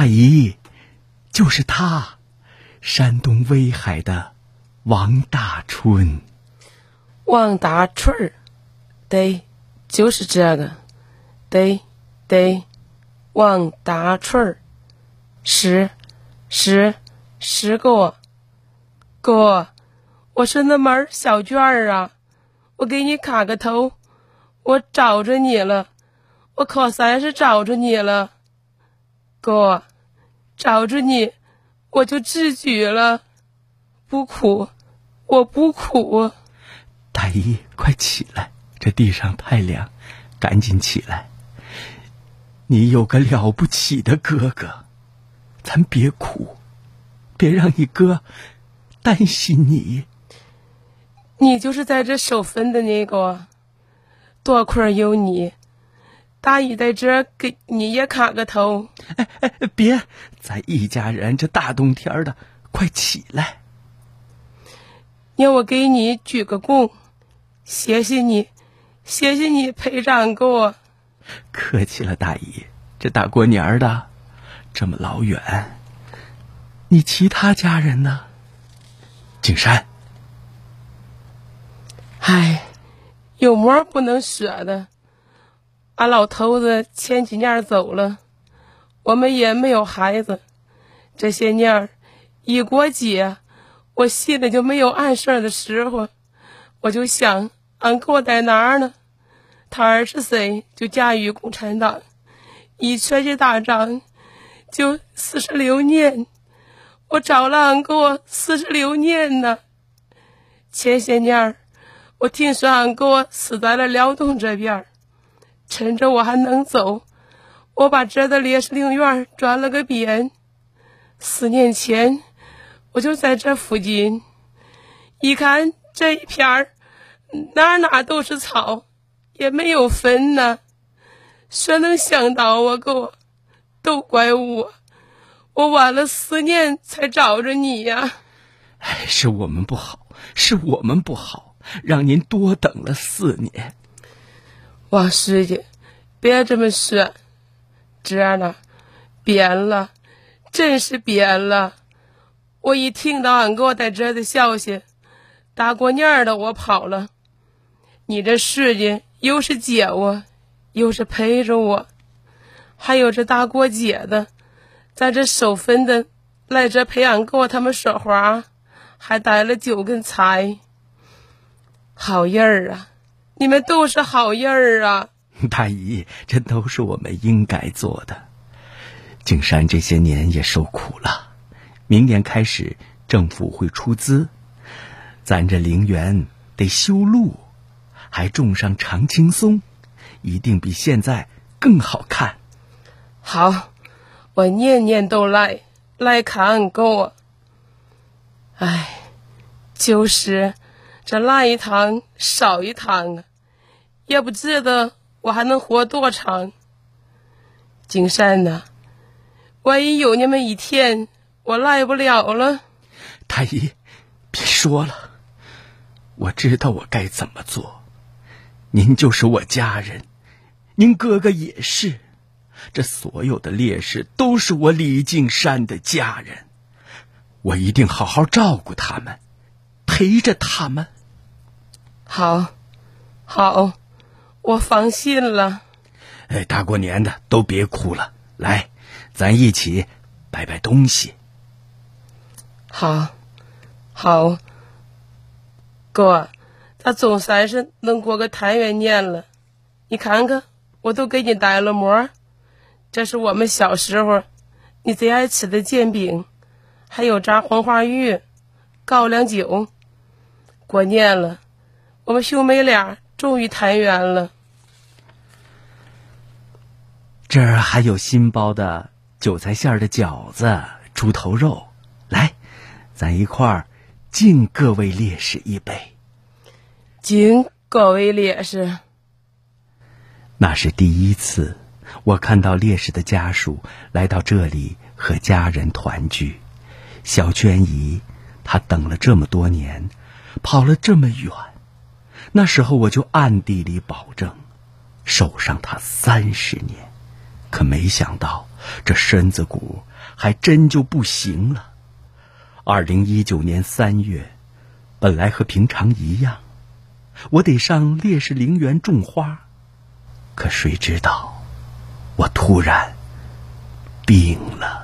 大姨，就是他，山东威海的王大春。王大春儿，对，就是这个，对，对，王大春儿，是，是，是哥，哥，我是那门小娟儿啊，我给你卡个头，我找着你了，我可算是找着你了，哥，找着你，我就自举了，不苦，我不苦。大姨，快起来！这地上太凉，赶紧起来。你有个了不起的哥哥，咱别哭，别让你哥担心你。你就是在这守坟的那个，多亏有你，大姨在这给你也卡个头。哎哎，别！咱一家人这大冬天的，快起来！要我给你鞠个躬。谢谢你，谢谢你陪着俺过。客气了，大姨。这大过年的，这么老远，你其他家人呢？景山。唉，有么不能说的？俺老头子前几年走了，我们也没有孩子。这些年一过节，我心里就没有安生的时候，我就想。俺哥在哪儿呢？他二十岁就加入共产党，一全去打仗就四十六年。我找了俺哥四十六年呢。前些年儿，我听说俺哥死在了辽东这边儿，趁着我还能走，我把这的烈士陵园转了个遍。四年前，我就在这附近，一看这一片儿。哪哪都是草，也没有坟呢。谁能想到我哥？都怪我，我晚了四年才找着你呀！哎，是我们不好，是我们不好，让您多等了四年。王书记，别这么说，这儿呢，变了，真是变了。我一听到俺哥在这的消息，大过年的我跑了。你这时间又是接我，又是陪着我，还有这大过节的，在这守坟的来这陪俺哥他们说话，还带了酒跟菜。好人儿啊，你们都是好意儿啊！大姨，这都是我们应该做的。景山这些年也受苦了，明年开始政府会出资，咱这陵园得修路。还种上常青松，一定比现在更好看。好，我年年都来来看够啊。哎，就是这来一趟少一趟啊，也不知道我还能活多长。金山呐，万一有那么一天我赖不了了，太医，别说了，我知道我该怎么做。您就是我家人，您哥哥也是，这所有的烈士都是我李敬山的家人，我一定好好照顾他们，陪着他们。好，好，我放心了。哎，大过年的都别哭了，来，咱一起摆摆东西。好，好，哥。咱总算是能过个团圆年了，你看看，我都给你带了馍，这是我们小时候你最爱吃的煎饼，还有炸黄花鱼、高粱酒。过年了，我们兄妹俩终于团圆了。这儿还有新包的韭菜馅的饺子、猪头肉，来，咱一块儿敬各位烈士一杯。敬各位烈士。那是第一次，我看到烈士的家属来到这里和家人团聚。小娟姨，她等了这么多年，跑了这么远，那时候我就暗地里保证，守上她三十年。可没想到，这身子骨还真就不行了。二零一九年三月，本来和平常一样，我得上烈士陵园种花，可谁知道，我突然病了。